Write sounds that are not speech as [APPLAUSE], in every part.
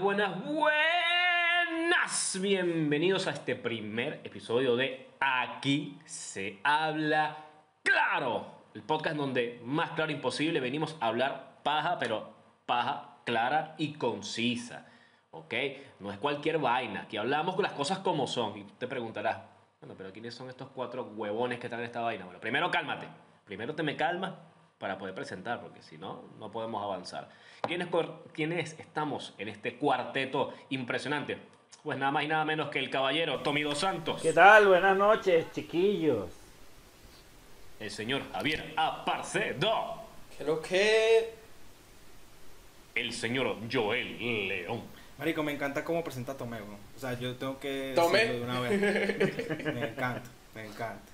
Buenas, buenas, buenas. Bienvenidos a este primer episodio de Aquí se habla claro. El podcast donde más claro imposible venimos a hablar paja, pero paja clara y concisa. ¿Ok? No es cualquier vaina. Aquí hablamos con las cosas como son. Y te preguntarás, bueno, pero ¿quiénes son estos cuatro huevones que están en esta vaina? Bueno, primero cálmate. Primero te me calmas para poder presentar, porque si no, no podemos avanzar. ¿Quiénes, ¿Quiénes estamos en este cuarteto impresionante? Pues nada más y nada menos que el caballero Tommy Dos Santos. ¿Qué tal? Buenas noches, chiquillos. El señor Javier Aparcedo. ¿Qué lo que? El señor Joel León. Marico, me encanta cómo presenta Tomé, ¿no? O sea, yo tengo que ¿Tomé? decirlo de una vez. Me encanta, me encanta.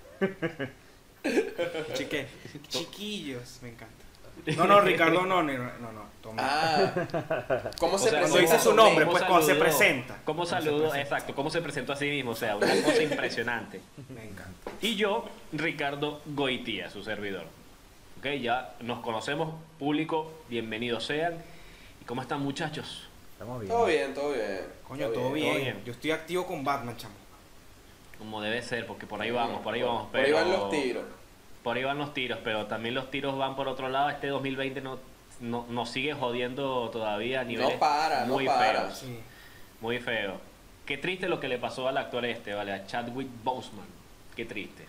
[LAUGHS] Chique, chiquillos, me encanta. No, no, Ricardo, no, no, no, no. Ah. ¿Cómo O se sea, cuando presenta dice su nombre, ¿Cómo pues, cuando se presenta. ¿Cómo saludó? Exacto, cómo se presentó a sí mismo, o sea, una cosa [LAUGHS] impresionante. Me encanta. Y yo, Ricardo Goitía, su servidor. Ok, ya nos conocemos, público, bienvenidos sean. ¿Y cómo están muchachos? Estamos bien. Todo bien, todo bien. Coño, todo bien. todo bien. Yo estoy activo con Batman, chamo. Como debe ser, porque por ahí vamos, por ahí Por- vamos. Por ahí pero- van los tiros. Por ahí van los tiros, pero también los tiros van por otro lado. Este 2020 no, no, nos sigue jodiendo todavía a niveles No para, no muy para. feos. Sí. Muy feo. Qué triste lo que le pasó al actor este, ¿vale? A Chadwick Boseman. Qué triste.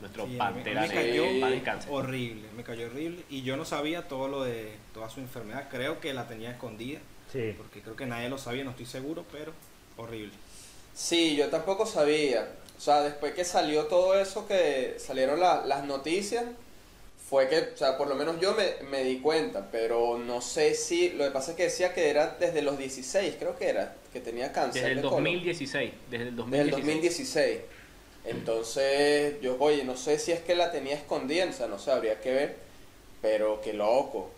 Nuestro Sí, pantera me, me cayó descanse. horrible, me cayó horrible. Y yo no sabía todo lo de toda su enfermedad. Creo que la tenía escondida. Sí. Porque creo que nadie lo sabía, no estoy seguro, pero horrible. Sí, yo tampoco sabía. O sea, después que salió todo eso, que salieron la- las noticias, fue que, o sea, por lo menos yo me, me di cuenta, pero no sé si, lo que pasa es que decía que era desde los 16, creo que era, que tenía cáncer. Desde el de colon. 2016. Desde el Desde el 2016. 2016. Entonces, yo, oye, no sé si es que la tenía escondida, o sea, no sé, habría que ver, pero qué loco,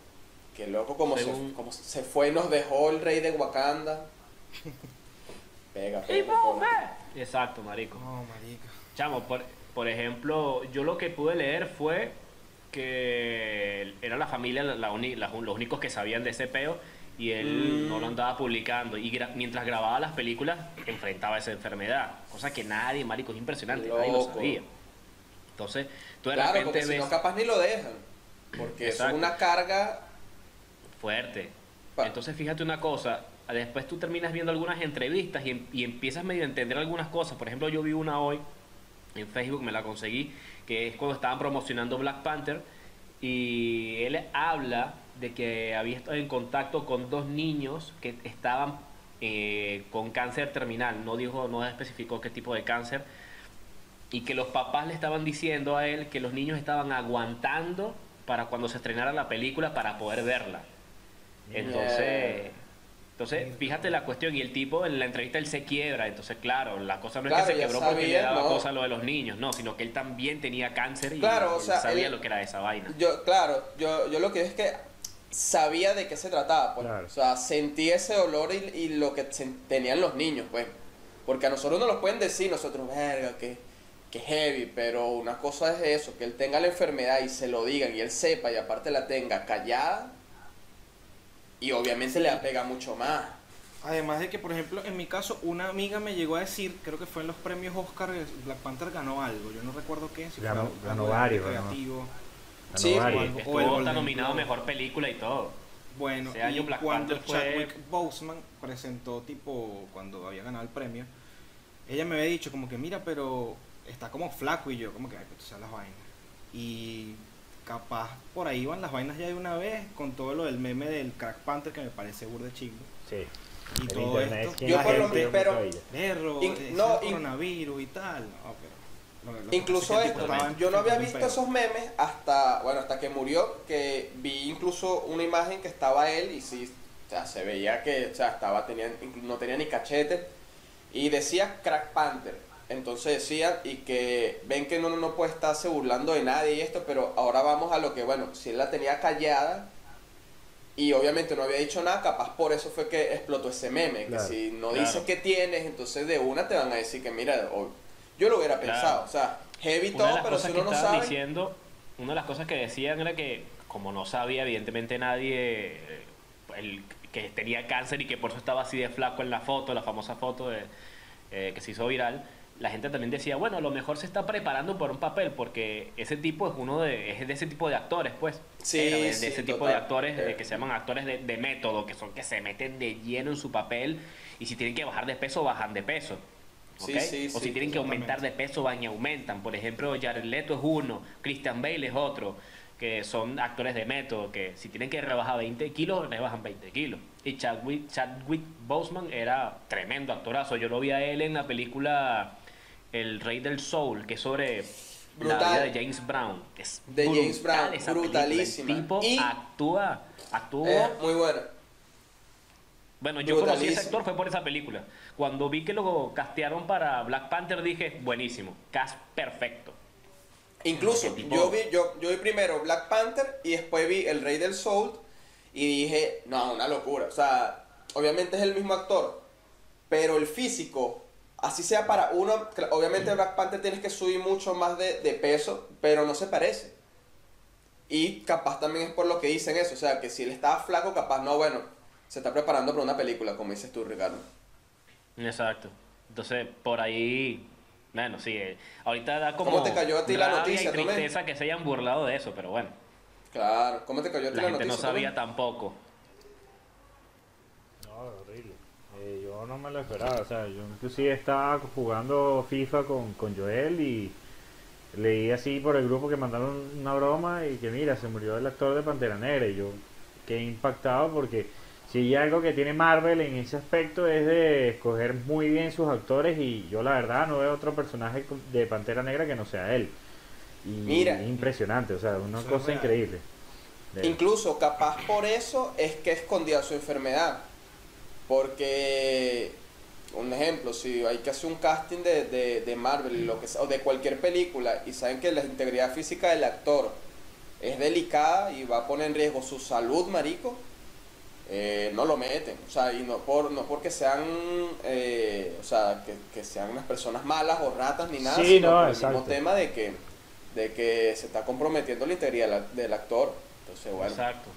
qué loco como, Según- se, como se fue y nos dejó el rey de Wakanda. [LAUGHS] Pega, pega, pega. Exacto, marico. No, marica. Chamo, por, por ejemplo, yo lo que pude leer fue que era la familia la, la uni- la- los únicos que sabían de ese peo y él Mm. no lo andaba publicando. Y gra- mientras grababa las películas, enfrentaba esa enfermedad. Cosa que nadie, marico, es impresionante, nadie lo sabía. Entonces, tú de Claro, repente porque si ves no capaz ni lo dejan, porque Exacto. es una carga. fuerte. Pa- Entonces, fíjate una cosa. Después tú terminas viendo algunas entrevistas y, em- y empiezas medio a entender algunas cosas. Por ejemplo, yo vi una hoy en Facebook, me la conseguí, que es cuando estaban promocionando Black Panther. Y él habla de que había estado en contacto con dos niños que estaban eh, con cáncer terminal. No dijo, no especificó qué tipo de cáncer. Y que los papás le estaban diciendo a él que los niños estaban aguantando para cuando se estrenara la película para poder verla. Entonces, Yeah. Entonces fíjate la cuestión y el tipo en la entrevista él se quiebra, entonces claro, la cosa no es Claro, que se quebró porque le daba no. cosa lo de los niños, no, sino que él también tenía cáncer y Claro, o él sea, sabía él- lo que era esa vaina. Yo, claro, yo, yo lo que es que sabía de qué se trataba, pues. Claro. O sea, sentí ese olor y, y lo que tenían los niños, pues. Porque a nosotros nos lo pueden decir, nosotros, verga, que, que heavy, pero una cosa es eso, que él tenga la enfermedad y se lo digan y él sepa y aparte la tenga callada y obviamente le apega mucho más. Además de que, por ejemplo, en mi caso, una amiga me llegó a decir, creo que fue en los premios Oscar, Black Panther ganó algo, yo no recuerdo qué, si Ganó- fue ganó varios, arte ganó. creativo. Sí, Ganó varios. o el Golden nominado Globe. mejor película y todo. Bueno, Ese año y Black cuando Panther fue- Chadwick Boseman presentó, tipo, cuando había ganado el premio, ella me había dicho como que, mira, pero está como flaco y yo, como que, ay, pues las vainas. Y capaz por ahí van las vainas ya de una vez, con todo lo del meme del Crack Panther, que me parece burda de chingo. Sí. Y El todo esto, es Yo por lo menos- pero- perro, In- es no, el in- coronavirus y tal. No, pero lo- lo que Incluso esto, tipo estaba yo no había visto esos memes hasta, bueno, hasta que murió, que vi incluso una imagen que estaba él y sí, o sea, se veía que, o sea, estaba, tenía, no tenía ni cachete y decía Crack Panther. Entonces decía, y que ven que uno no puede estarse burlando de nadie y esto, pero ahora vamos a lo que, bueno, si él la tenía callada y obviamente no había dicho nada, capaz por eso fue que explotó ese meme, Claro. que si no Claro. dices que tienes, entonces de una te van a decir que mira, o- yo lo hubiera Claro. pensado, o sea, heavy Una todo, pero si que uno no sabe, diciendo, una de las cosas que decían era que, como no sabía evidentemente nadie, eh, el que tenía cáncer y que por eso estaba así de flaco en la foto, la famosa foto de, eh, que se hizo viral, la gente también decía, bueno, a lo mejor se está preparando por un papel, porque ese tipo es uno de, es de ese tipo de actores, pues. Sí, Era de, ese tipo de actores Eh. eh, que se llaman actores de, de método, que son que se meten de lleno en su papel y si tienen que bajar de peso, bajan de peso. Sí, sí, o si tienen que aumentar de peso, van y aumentan. Por ejemplo, Jared Leto es uno, Christian Bale es otro, que son actores de método, que si tienen que rebajar 20 kilos, rebajan 20 kilos. Y Chadwick, Chadwick Boseman era tremendo actorazo. Yo lo vi a él en la película El Rey del Soul, que es sobre la vida de James Brown. Es De James brutal Brown, esa brutalísima. El tipo Y- actúa, actuó... Eh, muy buena. Bueno, yo conocí a ese actor fue por esa película. Cuando vi que lo castearon para Black Panther dije, buenísimo, cast perfecto. Incluso, yo vi, yo, yo vi primero Black Panther y después vi El Rey del Soul y dije, no, una locura. O sea, obviamente es el mismo actor, pero el físico, así sea para uno, obviamente Black Panther tienes que subir mucho más de, de peso, pero no se parece. Y capaz también es por lo que dicen eso, o sea, que si él estaba flaco, capaz no, bueno, se está preparando para una película, como dices tú, Ricardo. Exacto. Entonces, por ahí, bueno, sí, eh, ahorita da como ¿Cómo te cayó a ti la noticia, y tristeza que se hayan burlado de eso, pero bueno, Claro, ¿cómo te cayó a ti la la, gente no noticia? sabía Tomé? tampoco. No, horrible. Eh, yo no me lo esperaba. O sea, yo inclusive estaba jugando FIFA con, con Joel y leí así por el grupo que mandaron una broma y que mira, se murió el actor de Pantera Negra y yo quedé impactado porque si hay algo que tiene Marvel en ese aspecto es de escoger muy bien sus actores y yo la verdad no veo otro personaje de Pantera Negra que no sea él. Y Mira. es impresionante, o sea, una cosa increíble. Incluso, capaz por eso es que escondía su enfermedad. Porque, un ejemplo, si hay que hacer un casting de, de, de Marvel lo que sea, o de cualquier película y saben que la integridad física del actor es delicada y va a poner en riesgo su salud, marico, eh, no lo meten. O sea, y no, por, no porque sean, eh, o sea, que, que sean unas personas malas o ratas ni nada, Sí, sino no, por el mismo tema de que, de que se está comprometiendo la integridad del- del actor. Entonces, bueno. Exacto.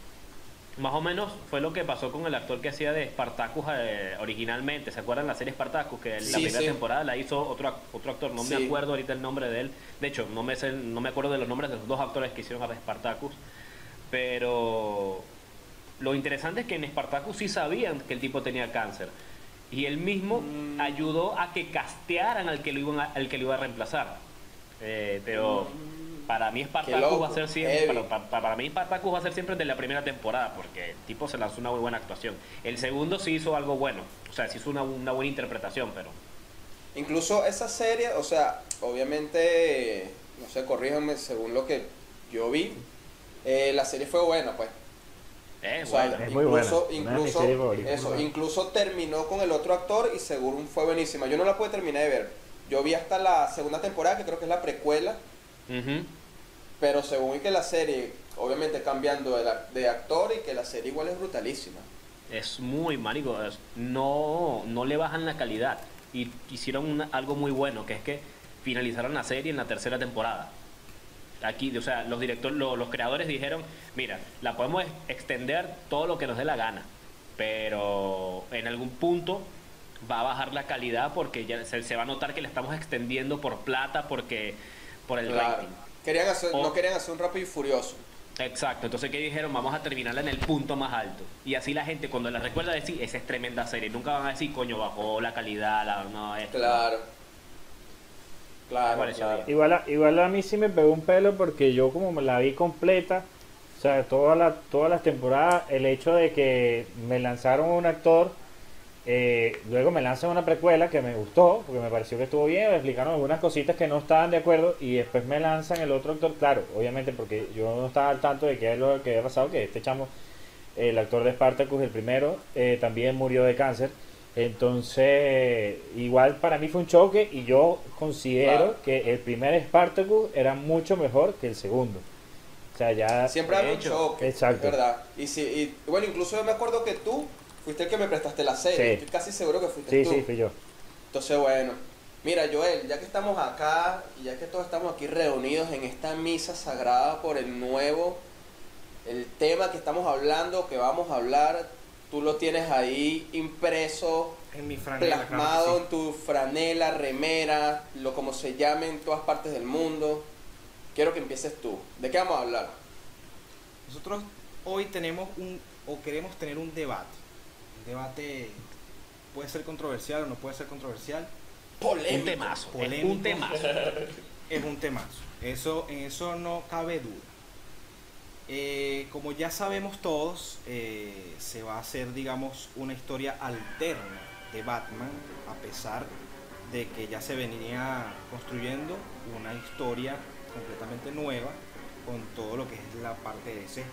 Más o menos fue lo que pasó con el actor que hacía de Spartacus eh, originalmente. ¿Se acuerdan la serie Spartacus? Que Sí, la primera sí. temporada la hizo otro, otro actor. No me acuerdo ahorita el nombre de él. De hecho, no me, sé- no me acuerdo de los nombres de los dos actores que hicieron a Spartacus. Pero lo interesante es que en Spartacus sí sabían que el tipo tenía cáncer. Y él mismo Mm. ayudó a que castearan al que lo, iban a- al que lo iba a reemplazar. Eh, pero para mí Spartacus va a ser siempre para, para- para mí Spartacus va a ser siempre de la primera temporada porque el tipo se lanzó una muy buena actuación. El segundo sí hizo algo bueno, o sea, sí hizo una, una buena interpretación, pero Incluso esa serie, o sea, obviamente, no sé, corríjanme según lo que yo vi, eh, la serie fue buena, pues. eh, O sea. Es muy buena, incluso, incluso, terminó con el otro actor y seguro fue buenísima. Yo no la pude terminar de ver. Yo vi hasta la segunda temporada, que creo que es la precuela, Ujú. pero según vi que la serie, obviamente cambiando de, la- de actor y que la serie igual es brutalísima. Es muy marico, es- no, no le bajan la calidad y hicieron una- algo muy bueno, que es que finalizaron la serie en la tercera temporada. Aquí, o sea, los directores, lo- los creadores dijeron, mira, la podemos ex- extender todo lo que nos dé la gana, pero en algún punto va a bajar la calidad porque ya se, se va a notar que la estamos extendiendo por plata, porque por el Claro. rating. Querían hacer, O- no querían hacer un rápido y furioso. Exacto, entonces ¿qué dijeron? Vamos a terminarla en el punto más alto. Y así la gente cuando la recuerda decir, esa es tremenda serie. Nunca van a decir, coño, bajó la calidad, la, no, esto. Claro. Claro. Igual a, igual a mí sí me pegó un pelo porque yo como me la vi completa, o sea, toda la, todas las temporadas, el hecho de que me lanzaron un actor, eh, luego me lanzan una precuela que me gustó, porque me pareció que estuvo bien, me explicaron algunas cositas que no estaban de acuerdo y después me lanzan el otro actor, claro, obviamente porque yo no estaba al tanto de qué es lo que había pasado, que este chamo, el actor de Spartacus, el primero, eh, también murió de cáncer. Entonces, igual para mí fue un choque y yo considero Claro. que el primer Spartacus era mucho mejor que el segundo. O sea, ya... Siempre hay un choque, exacto. es verdad. Y, si, y bueno, incluso yo me acuerdo que tú fuiste el que me prestaste la serie. Sí. Estoy casi seguro que fuiste Sí, tú. sí, fui yo. Entonces, bueno. Mira, Joel, ya que estamos acá y ya que todos estamos aquí reunidos en esta misa sagrada por el nuevo, el tema que estamos hablando, que vamos a hablar, tú lo tienes ahí impreso, En mi franela, claro plasmado sí. en tu franela, remera, lo como se llame en todas partes del mundo. Quiero que empieces tú. ¿De qué vamos a hablar? Nosotros hoy tenemos un, o queremos tener un debate. Debate puede ser controversial o no puede ser controversial. Polémico. Un temazo. es Polémico. Un temazo. Es un temazo. Eso, en eso no cabe duda. Eh, como ya sabemos todos, eh, se va a hacer, digamos, una historia alterna de Batman, a pesar de que ya se venía construyendo una historia completamente nueva con todo lo que es la parte de ese,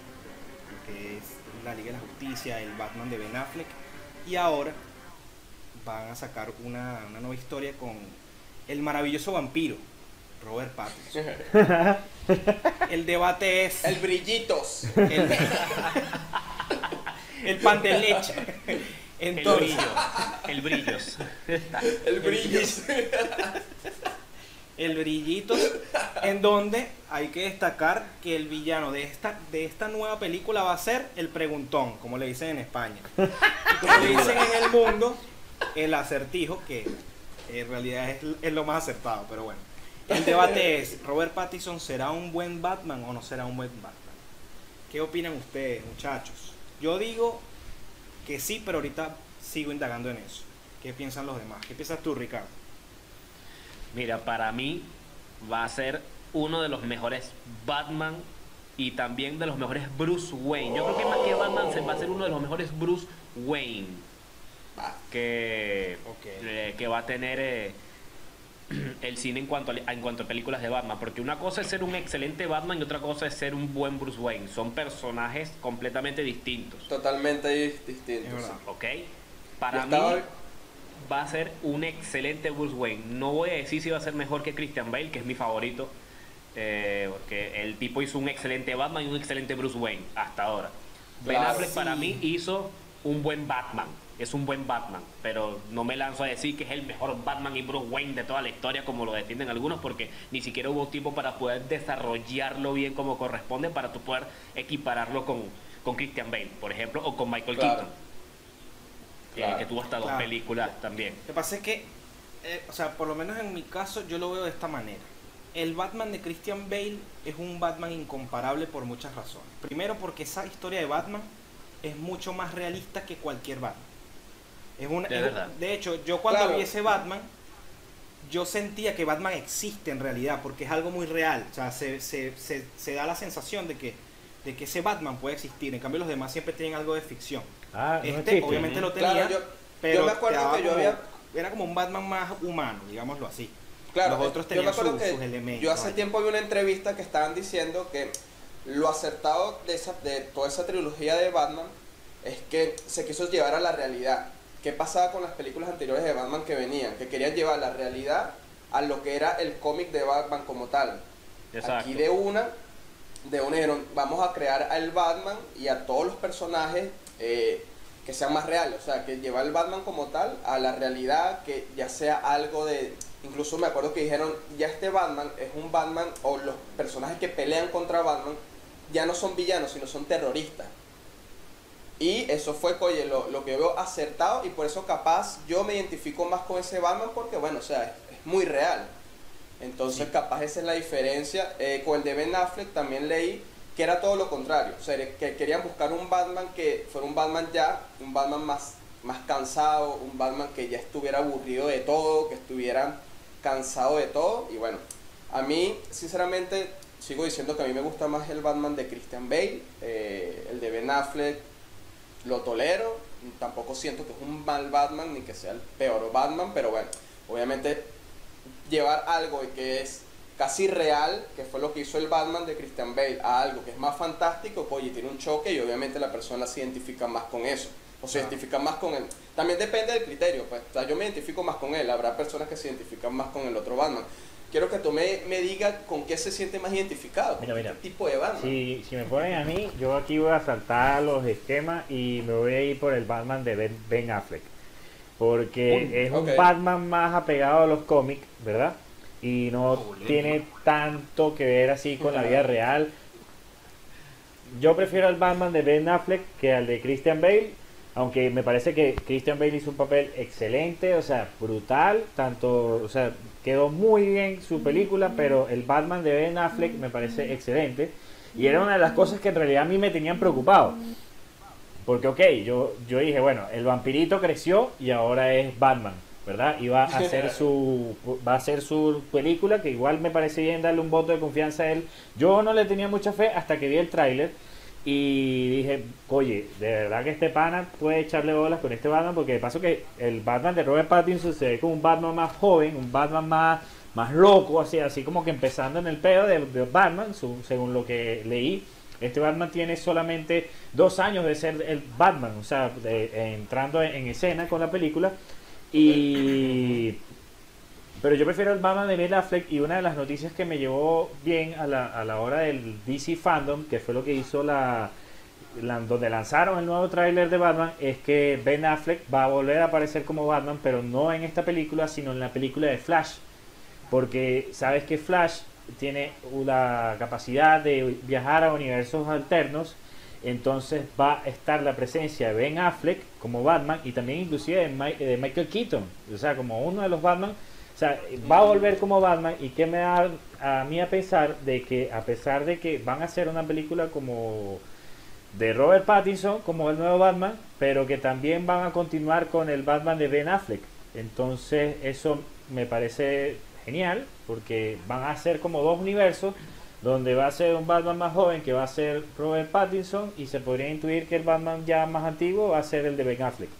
lo que es la Liga de la Justicia, el Batman de Ben Affleck, y ahora van a sacar una, una nueva historia con el maravilloso vampiro, Robert Pattinson. [LAUGHS] El debate es El brillitos. el, el pan de leche. El Entonces, brillo. El brillos. El brillos. El brillito, en donde hay que destacar que el villano de esta, de esta nueva película va a ser el preguntón, como le dicen en España. Y como [LAUGHS] le dicen en el mundo, el acertijo, que en realidad es, es lo más acertado, pero bueno. El debate es, ¿Robert Pattinson será un buen Batman o no será un buen Batman? ¿Qué opinan ustedes, muchachos? Yo digo que sí, pero ahorita sigo indagando en eso. ¿Qué piensan los demás? ¿Qué piensas tú, Ricardo? Mira, para mí va a ser uno de los mejores Batman y también de los mejores Bruce Wayne. Yo creo que más que Batman se va a ser uno de los mejores Bruce Wayne que, eh, que va a tener eh, [CLEARS THROAT] el cine en cuanto, a, en cuanto a películas de Batman. Porque una cosa es ser un excelente Batman y otra cosa es ser un buen Bruce Wayne. Son personajes completamente distintos. totalmente dis- distinto. Es verdad. sí. ¿Ok? Para Yo mí estaba- va a ser un excelente Bruce Wayne. No voy a decir si va a ser mejor que Christian Bale, que es mi favorito. eh, porque el tipo hizo un excelente Batman y un excelente Bruce Wayne hasta ahora. Ben Claro. Affleck para mí hizo un buen Batman. Es un buen Batman. Pero no me lanzo a decir que es el mejor Batman y Bruce Wayne de toda la historia como lo defienden algunos porque ni siquiera hubo tiempo para poder desarrollarlo bien como corresponde para tu poder equipararlo con, con Christian Bale, por ejemplo, o con Michael Claro. Keaton. Eh, que tuvo hasta dos películas también. Lo que pasa es que, eh, o sea, por lo menos en mi caso, yo lo veo de esta manera. El Batman de Christian Bale es un Batman incomparable por muchas razones. Primero, porque esa historia de Batman es mucho más realista que cualquier Batman. Es una, De es- verdad. de hecho, yo cuando Claro. vi ese Batman, yo sentía que Batman existe en realidad, porque es algo muy real. O sea, se, se- se- se da la sensación de que, de que ese Batman puede existir. En cambio, los demás siempre tienen algo de ficción. Ah, no Este existe. obviamente lo tenía, Claro, yo, pero yo me te acuerdo que yo había. era como un Batman más humano, digámoslo así. Claro, Los otros yo me tenían acuerdo su- que sus elementos. Yo hace vaya. tiempo vi una entrevista que estaban diciendo que lo acertado de, esa, de toda esa trilogía de Batman es que se quiso llevar a la realidad. ¿Qué pasaba con las películas anteriores de Batman que venían? Que querían llevar la realidad a lo que era el cómic de Batman como tal. Exacto. Aquí de una, de una dijeron, vamos a crear al Batman y a todos los personajes eh, que sean más reales. O sea, que llevar el Batman como tal a la realidad, que ya sea algo de... Incluso me acuerdo que dijeron, ya este Batman es un Batman, o los personajes que pelean contra Batman, ya no son villanos, sino son terroristas. Y eso fue, oye, lo, lo que veo acertado y por eso capaz yo me identifico más con ese Batman porque, bueno, o sea, es, es muy real. Entonces, capaz esa es la diferencia. Eh, con el de Ben Affleck también leí que era todo lo contrario. O sea, que querían buscar un Batman que fuera un Batman ya, un Batman más, más cansado, un Batman que ya estuviera aburrido de todo, que estuviera cansado de todo. Y bueno, a mí, sinceramente, sigo diciendo que a mí me gusta más el Batman de Christian Bale, eh, el de Ben Affleck, lo tolero. Tampoco siento que es un mal Batman ni que sea el peor Batman, pero bueno, obviamente llevar algo que es casi real, que fue lo que hizo el Batman de Christian Bale, a algo que es más fantástico, pues, oye, tiene un choque y obviamente la persona se identifica más con eso. O se identifica más con él. También depende del criterio, pues. O sea, yo me identifico más con él. Habrá personas que se identifican más con el otro Batman. Quiero que tú me, me digas con qué se siente más identificado. Mira, mira. ¿Qué tipo de Batman? Si, si me ponen a mí, yo aquí voy a saltar los esquemas y me voy a ir por el Batman de Ben, Ben Affleck. Porque Uy, es un Batman más apegado a los cómics, ¿verdad? Y no tiene tanto que ver así con la vida real. Yo prefiero al Batman de Ben Affleck que al de Christian Bale Aunque me parece que Christian Bale hizo un papel excelente, o sea, brutal, tanto, o sea, quedó muy bien su película, pero el Batman de Ben Affleck me parece excelente. Y era una de las cosas que en realidad a mí me tenían preocupado. Porque, ok, yo, yo dije, bueno, el vampirito creció y ahora es Batman, ¿verdad? Y va a hacer [LAUGHS] su, va a hacer su película, que igual me parece bien darle un voto de confianza a él. Yo no le tenía mucha fe hasta que vi el tráiler y dije, oye, de verdad que este pana puede echarle bolas con este Batman, porque de paso que el Batman de Robert Pattinson se ve como un Batman más joven, un Batman más, más loco, así, así como que empezando en el pedo de, de Batman, su- según lo que leí. Este Batman tiene solamente dos años de ser el Batman, o sea, de- entrando en, en escena con la película. Y. Pero yo prefiero el Batman de Ben Affleck y una de las noticias que me llevó bien a la, a la hora del DC Fandom, que fue lo que hizo la, la- donde lanzaron el nuevo tráiler de Batman, es que Ben Affleck va a volver a aparecer como Batman, pero no en esta película, sino en la película de Flash. Porque sabes que Flash tiene la capacidad de viajar a universos alternos, entonces va a estar la presencia de Ben Affleck como Batman y también inclusive de, Mi- de Michael Keaton, o sea, como uno de los Batman. O sea, va a volver como Batman y que me da a mí a pensar de que a pesar de que van a hacer una película como de Robert Pattinson como el nuevo Batman, pero que también van a continuar con el Batman de Ben Affleck. Entonces eso me parece genial porque van a ser como dos universos donde va a ser un Batman más joven que va a ser Robert Pattinson y se podría intuir que el Batman ya más antiguo va a ser el de Ben Affleck.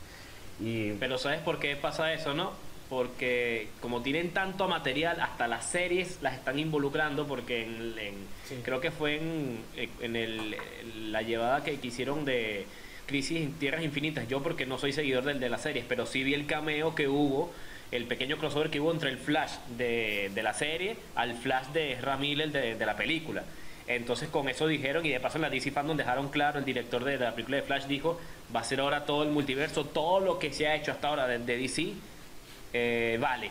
Y Pero ¿sabes por qué pasa eso, no? Porque como tienen tanto material, hasta las series las están involucrando porque en, en- Sí. creo que fue en, en el- la llevada que, que hicieron de Crisis en Tierras Infinitas. Yo porque no soy seguidor del de las series, pero sí vi el cameo que hubo, el pequeño crossover que hubo entre el Flash de, de la serie al Flash de Ezra Miller de, de la película. Entonces con eso dijeron, y de paso en la DC Fandom dejaron claro, el director de la película de Flash dijo, va a ser ahora todo el multiverso, todo lo que se ha hecho hasta ahora de, de DC, eh, vale.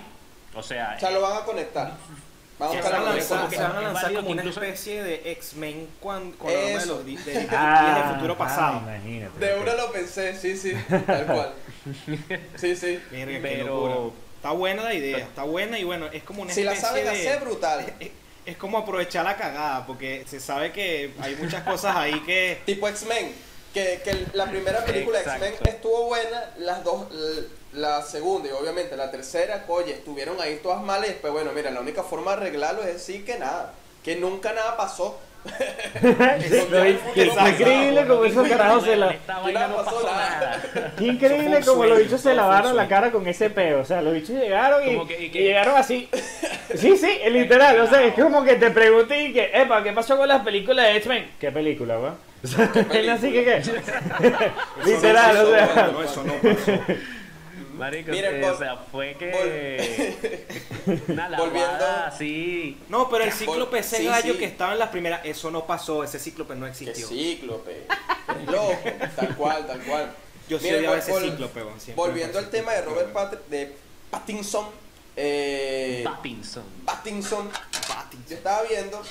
O sea, O sea, lo van a conectar. Van a lanzar, como que se van a es lanzar como una especie de X-Men con, de los de, de- de- [LAUGHS] Ah, del futuro ah, pasado. imagínate. De una lo pensé, sí, sí, tal cual. [LAUGHS] Sí, sí. Qué Pero-. Está buena la idea, está buena y bueno, es como una Si la especie saben de... hacer, brutal. [LAUGHS] es, es como aprovechar la cagada, porque se sabe que hay muchas cosas ahí que... [LAUGHS] Tipo X-Men. Que, que la primera película de. X-Men estuvo buena, las dos, la segunda y obviamente la tercera, oye, estuvieron ahí todas malas y después, bueno, mira, la única forma de arreglarlo es decir que nada, que nunca nada pasó. [LAUGHS] Increíble como esos carajos se la... Qué increíble como los bichos se lavaron la cara con ese peo. O sea, los bichos llegaron y, Como que- y que- y llegaron así. Sí, sí, es literal. O sea, es como que te pregunté y que, epa, ¿qué pasó con las películas de X-Men? ¿Qué película, weón? [LAUGHS] [LAUGHS] O sea, así que, ¿qué? literal, o sea. No, eso no pasó. Marico, Miren, eh, o sea, fue que [LAUGHS] una Volviendo- así. No, pero el cíclope ese sí, gallo sí. que estaba en las primeras, eso no pasó, ese cíclope no existió. cíclope. Loco, tal cual, tal cual. Yo sí Miren, vol- cíclope, Volviendo al tema de Robert Pat de Pattinson, eh, Pattinson. Pattinson, Pattinson. yo estaba viendo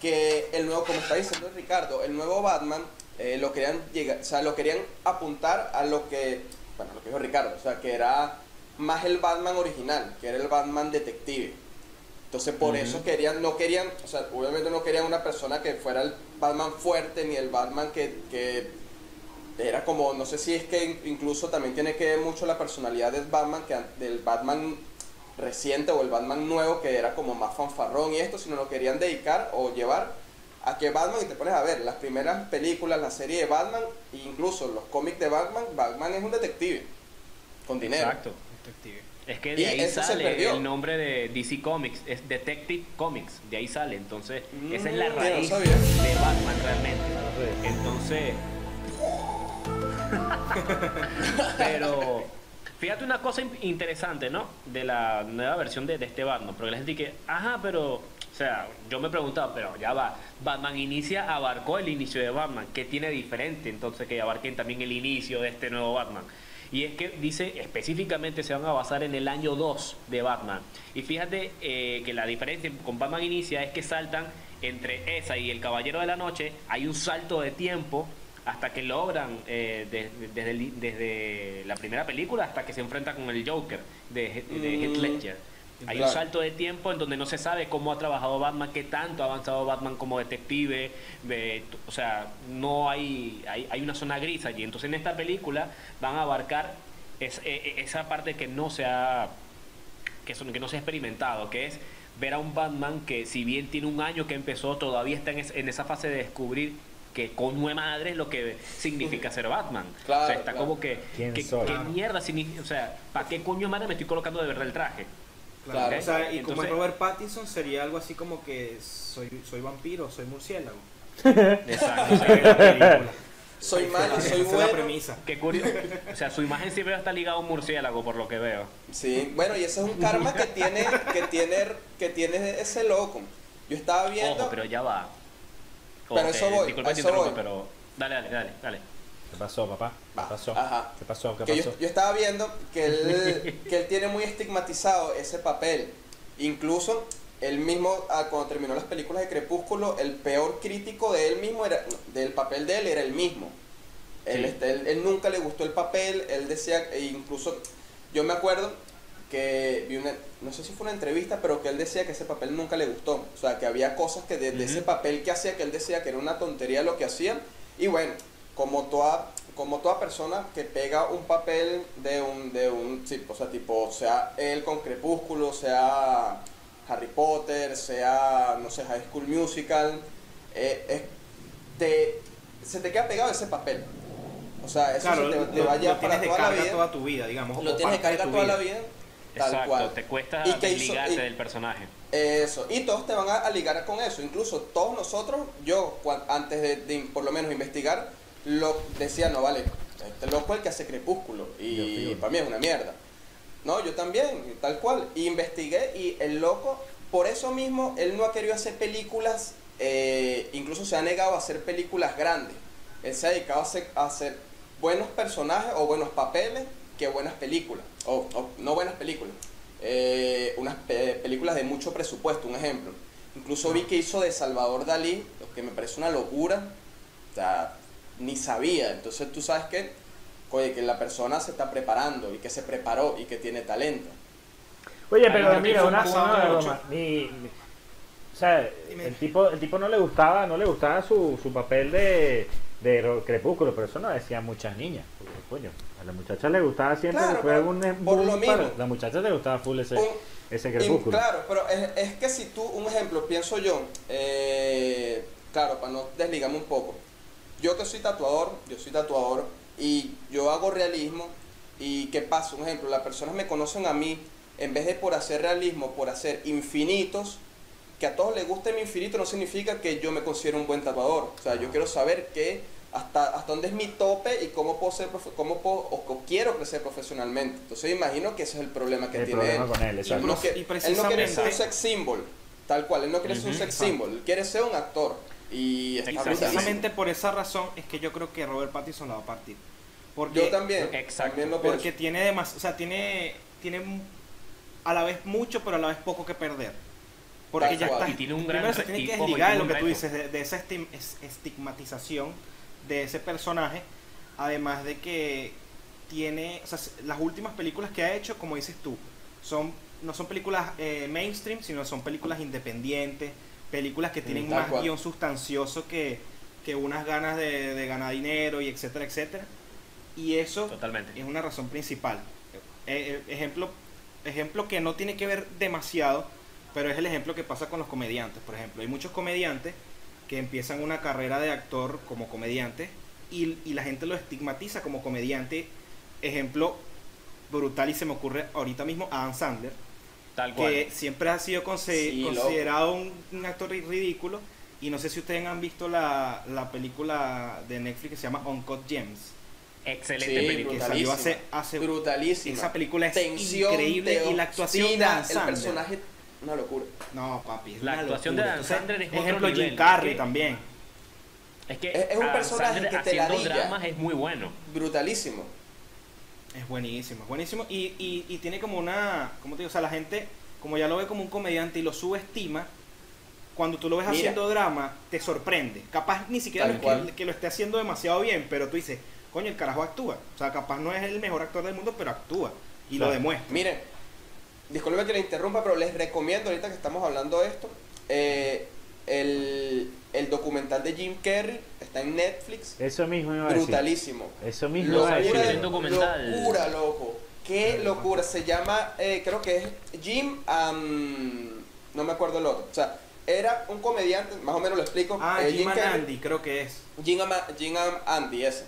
que el nuevo, como está diciendo Ricardo, el nuevo Batman eh, lo querían llegar, o sea, lo querían apuntar a lo que, bueno, lo que dijo Ricardo, o sea, que era más el Batman original, que era el Batman detective. Entonces por eso querían, no querían, o sea, obviamente no querían una persona que fuera el Batman fuerte ni el Batman que, que era como, no sé si es que in- incluso también tiene que ver mucho la personalidad del Batman, que del Batman reciente o el Batman nuevo que era como más fanfarrón y esto, sino lo querían dedicar o llevar a que Batman, y te pones a ver las primeras películas, la serie de Batman, e incluso los cómics de Batman, Batman es un detective con dinero. Exacto. Detective. Es que Y de ahí sale el nombre de DC Comics, es Detective Comics, de ahí sale. Entonces, esa es la Mm, no raíz de Batman realmente. Entonces, [LAUGHS] pero fíjate una cosa in- interesante, ¿no? De la nueva versión de, de este Batman, porque la gente dice, ajá, pero, o sea, yo me preguntaba, pero ya va, Batman Inicia abarcó el inicio de Batman, ¿qué tiene diferente entonces que abarquen también el inicio de este nuevo Batman? Y es que dice específicamente se van a basar en el año 2 de Batman. Y fíjate eh, que la diferencia con Batman Inicia es que saltan entre esa y el Caballero de la Noche, hay un salto de tiempo hasta que logran, eh, de- desde, el- desde la primera película hasta que se enfrenta con el Joker de, de Heath Mm, Ledger. Hay un salto de tiempo en donde no se sabe cómo ha trabajado Batman, qué tanto ha avanzado Batman como detective, de- o sea, no hay, hay, hay una zona gris allí. Entonces en esta película van a abarcar es- e- e- esa parte que no se ha que, son, que no se ha experimentado, que es ver a un Batman que si bien tiene un año que empezó, todavía está en, es- en esa fase de descubrir que con nueve madre es lo que significa ser Batman. Claro, o sea, está claro. como que, ¿Quién que- soy? ¿qué Claro. mierda significa? O sea, ¿para qué coño madre me estoy colocando de verdad el traje? Claro. O sea, y como es Robert Pattinson sería algo así como que soy, soy vampiro, soy murciélago. [LAUGHS] Exacto. Soy malo, Esa soy es la bueno. premisa. qué curioso. O sea, su imagen siempre está ligada a un murciélago, por lo que veo. Sí, bueno, y ese es un karma que tiene, que tiene, que tiene ese loco. Yo estaba viendo. Ojo, pero ya va. Pero eso voy, disculpa eso voy. pero dale, dale, dale, dale. ¿Qué pasó, papá? ¿Qué Va, pasó? ajá. ¿Qué pasó? ¿Qué que yo, pasó? yo estaba viendo que él, [LAUGHS] que él tiene muy estigmatizado ese papel. Incluso él mismo, ah, cuando terminó las películas de Crepúsculo, el peor crítico de él mismo, era, del papel de él, era él mismo. Sí. este, él, él nunca le gustó el papel, él decía, e incluso yo me acuerdo que vi una, no sé si fue una entrevista, pero que él decía que ese papel nunca le gustó. O sea, que había cosas que de, de ese papel que hacía, que él decía que era una tontería lo que hacía. Y bueno, como toda, como toda persona que pega un papel de un, de un tipo, o sea, tipo, sea él con Crepúsculo, sea Harry Potter, sea, no sé, High School Musical, eh, es- te, se te queda pegado ese papel. O sea, eso Claro, se te, te va ya lo para tienes de toda la vida. toda tu vida, digamos. lo tienes de carga toda la vida. Tal Exacto, cual. te cuesta ¿Y qué hizo? desligarte Y- del personaje. Eso, y todos te van a, a ligar con eso. Incluso todos nosotros, yo, antes de, de por lo menos investigar, lo decía, no vale, este loco es el que hace crepúsculo. Y para mí es una mierda. No, yo también, tal cual. Y investigué y el loco, por eso mismo, él no ha querido hacer películas, eh, incluso se ha negado a hacer películas grandes. Él se ha dedicado a hacer, a hacer buenos personajes o buenos papeles que buenas películas. O, o no buenas películas. eh, unas pe- películas de mucho presupuesto, un ejemplo. Incluso vi que hizo de Salvador Dalí, lo que me parece una locura. O sea, ni sabía. Entonces tú sabes que, oye, que la persona se está preparando y que se preparó y que tiene talento. Oye, pero mira, una, broma. Mi- mi- o sea, Dime. el tipo, el tipo no le gustaba, no le gustaba su, su papel de, de Crepúsculo, pero eso no decían muchas niñas. porque, coño, a la muchacha le gustaba siempre Claro, que fue algún por lo para- mismo. la muchacha le gustaba full ese, Un- ese Y, Crepúsculo. claro, pero es, es que si tú, un ejemplo, pienso yo, eh, claro, para no desligarme un poco, yo que soy tatuador, yo soy tatuador y yo hago realismo y ¿qué pasa? Un ejemplo, las personas me conocen a mí, en vez de por hacer realismo, por hacer infinitos, que a todos les guste mi infinito no significa que yo me considero un buen tatuador. O sea, yo quiero saber que hasta, hasta dónde es mi tope y cómo puedo ser, cómo puedo, o, o quiero crecer profesionalmente. Entonces imagino que ese es el problema que El tiene problema él. con él, Y exacto. no que- él no quiere ser un sex symbol, tal cual, él no quiere ser un sex symbol, él quiere ser un actor. Y. Precisamente por esa razón es que yo creo que Robert Pattinson la va a partir. Porque, Yo también, Exacto. también lo porque tiene demas, o sea, tiene, tiene a la vez mucho, pero a la vez poco que perder. Porque Tal ya está. Y tiene un gran primero se tiene que desligar de lo que tú dices, de, de esa estim- estigmatización de ese personaje. Además de que tiene, o sea, las últimas películas que ha hecho, como dices tú, son no son películas eh, mainstream, sino son películas independientes, películas que tienen Mm, tal más cual. guion sustancioso que, que unas ganas de, de ganar dinero y etcétera, etcétera. Y eso Totalmente. es una razón principal. Eh, eh, ejemplo, ejemplo que no tiene que ver demasiado, pero es el ejemplo que pasa con los comediantes. Por ejemplo, hay muchos comediantes que empiezan una carrera de actor como comediante y, y la gente lo estigmatiza como comediante. Ejemplo brutal y se me ocurre ahorita mismo Adam Sandler, Tal cual. que siempre ha sido conse- Sí, loco. considerado un, un actor ri- ridículo. Y no sé si ustedes han visto la, la película de Netflix que se llama Uncut Gems. Excelente Sí, película. que brutalísima. salió hace, hace Brutalísima. Esa película es Tensión, increíble y la actuación de el personaje, una locura. No, papi, es La una actuación de locura. Adam Entonces, Sandler es otro ejemplo nivel, Jim Carrey es que- también. Es que Es- es un personaje Sandler que te haciendo ladilla. dramas es muy bueno. Brutalísimo. Es buenísimo, es buenísimo y, y, y tiene como una, ¿cómo te digo? O sea, la gente, como ya lo ve como un comediante y lo subestima, cuando tú lo ves Mira. haciendo drama, te sorprende. Capaz ni siquiera lo que, que lo esté haciendo demasiado bien, pero tú dices, coño, el carajo actúa. O sea, capaz no es el mejor actor del mundo, pero actúa. Y lo demuestra. Miren, disculpe que le interrumpa, pero les recomiendo ahorita que estamos hablando de esto, eh, el, el documental de Jim Carrey está en Netflix, Eso mismo iba a decir. brutalísimo. Eso mismo iba a Locura, decir. documental. locura, loco. Qué locura. Se llama, eh, creo que es Jim, am, no me acuerdo el otro. O sea, era un comediante, más o menos lo explico. Ah, eh, Jim and Carrey. Andy, creo que es. Jim, Ama- Jim Am- Andy, ese.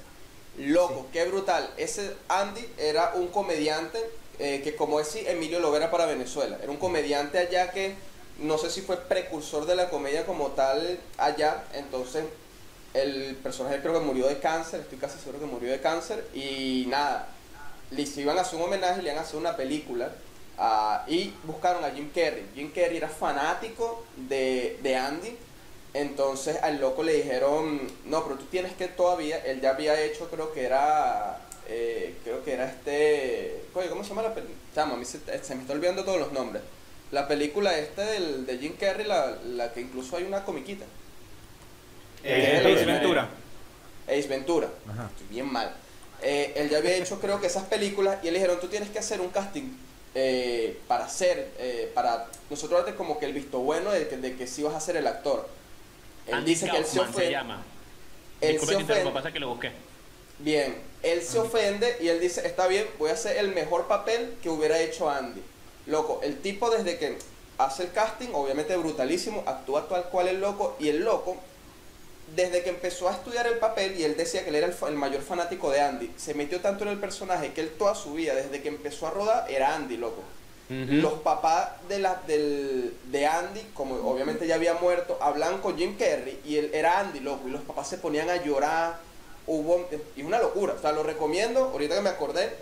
Loco, qué brutal. Ese Andy era un comediante eh, que, como decía Emilio Lovera para Venezuela, era un comediante allá que no sé si fue precursor de la comedia como tal allá. Entonces, el personaje creo que murió de cáncer, estoy casi seguro que murió de cáncer. Y nada, le iban a hacer un homenaje, le iban a hacer una película. ah, y buscaron a Jim Carrey. Jim Carrey era fanático de, de Andy. Entonces al loco le dijeron, no, pero tú tienes que todavía, él ya había hecho, creo que era, eh, creo que era este, oye, ¿cómo se llama la película? Se, se me está olvidando todos los nombres. La película este del, de Jim Carrey, la, la que incluso hay una comiquita. Eh, Ace Ventura. Ace Ventura. Ajá. Estoy bien mal. Eh, él ya había hecho creo que esas películas y le dijeron, tú tienes que hacer un casting eh, para hacer, eh, para nosotros darte como que el visto bueno de que, de que sí vas a ser el actor. Él Andy dice que él se Kaufman se ofende. llama. Él Disculpe se que ofende. pasa que lo busqué. Bien, él se ofende y él dice, está bien, voy a hacer el mejor papel que hubiera hecho Andy. Loco, el tipo desde que hace el casting, obviamente brutalísimo, actúa tal cual el loco y el loco, desde que empezó a estudiar el papel y él decía que él era el, mayor fanático de Andy, se metió tanto en el personaje que él toda su vida, desde que empezó a rodar, era Andy, loco. Los papás de, la, del, de Andy, como obviamente ya había muerto, hablan con Jim Carrey y él era Andy, loco, y los papás se ponían a llorar. Hubo, y es una locura, o sea, lo recomiendo, ahorita que me acordé,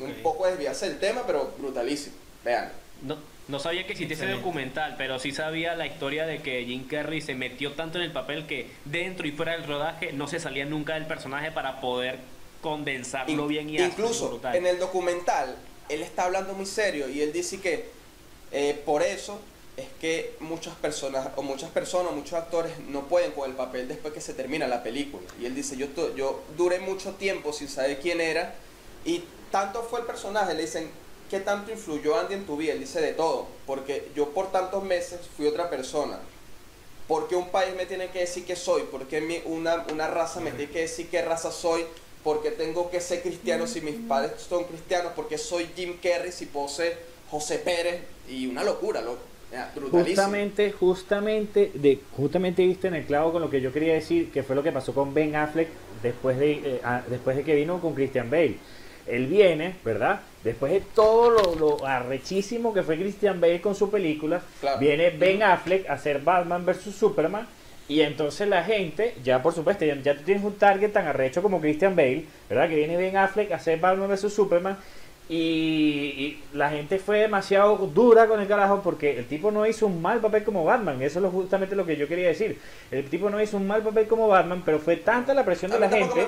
un poco desviarse del tema, pero brutalísimo. Vean. No, no sabía que existía ese Excelente. documental, pero sí sabía la historia de que Jim Carrey se metió tanto en el papel que dentro y fuera del rodaje no se salía nunca del personaje para poder condensarlo In- bien y hacerlo incluso brutal. en el documental, él está hablando muy serio y él dice que eh, por eso es que muchas personas, o muchas personas, muchos actores no pueden con el papel después que se termina la película. Y él dice, yo, yo duré mucho tiempo sin saber quién era y tanto fue el personaje, le dicen, ¿qué tanto influyó Andy en tu vida? Él dice de todo, porque yo por tantos meses fui otra persona. Porque un país me tiene que decir que soy, porque mi, una, una raza me tiene que decir qué raza soy, porque tengo que ser cristiano si mis padres son cristianos, porque soy Jim Carrey si puedo ser José Pérez, y una locura, loco. Justamente, justamente, de, justamente viste en el clavo con lo que yo quería decir, que fue lo que pasó con Ben Affleck después de, eh, después de que vino con Christian Bale. Él viene, ¿verdad? Después de todo lo, lo arrechísimo que fue Christian Bale con su película, Claro. viene Ben Affleck a hacer Batman vs. Superman. Y entonces la gente, ya por supuesto, ya, ya tú tienes un target tan arrecho como Christian Bale, ¿verdad? Que viene Ben Affleck a hacer Batman vs. Superman. Y, y la gente fue demasiado dura con el carajo porque el tipo no hizo un mal papel como Batman. Eso es justamente lo que yo quería decir. El tipo no hizo un mal papel como Batman, pero fue tanta la presión de la gente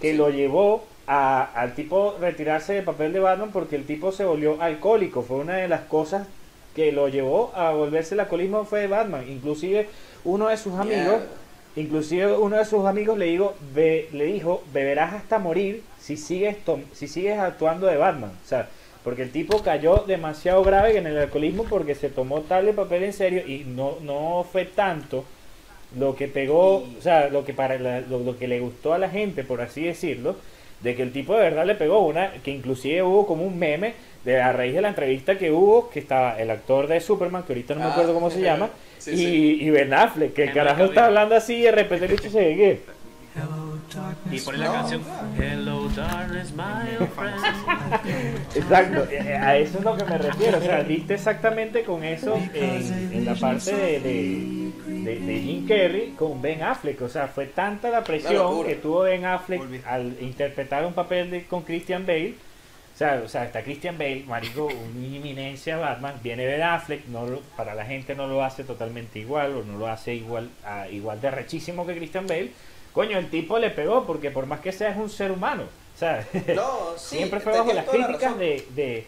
que lo llevó a- al tipo retirarse del papel de Batman porque el tipo se volvió alcohólico. Fue una de las cosas que lo llevó a volverse el alcoholismo fue Batman. Inclusive uno de sus amigos, inclusive uno de sus amigos le dijo, "Be- le dijo, beberás hasta morir si sigues si sigues actuando de Batman. O sea, porque el tipo cayó demasiado grave en el alcoholismo porque se tomó tal el papel en serio y no, no fue tanto lo que pegó, o sea, lo que para la- lo, lo que le gustó a la gente, por así decirlo, de que el tipo de verdad le pegó una, que inclusive hubo como un meme de a raíz de la entrevista que hubo, que estaba el actor de Superman, que ahorita no me Ah, acuerdo cómo se llama, sí, y, sí. y Ben Affleck, que el carajo está hablando así y de repente el bicho se que... Y pone la No. canción Hello darkness, my old friend. Exacto, eh, a eso es lo que me refiero. O sea, diste exactamente con eso en, en la parte de, de, de- de Jim Carrey con Ben Affleck. O sea, fue tanta la presión que tuvo Ben Affleck al interpretar un papel de, con Christian Bale. O sea, o sea, está Christian Bale, marico, una inminencia Batman. Viene Ben Affleck, no lo- para la gente no lo hace totalmente igual o no lo hace igual, a- igual de rechísimo que Christian Bale. Coño, el tipo le pegó porque por más que sea es un ser humano. No, [LAUGHS] sí, siempre fue bajo las la críticas de, de-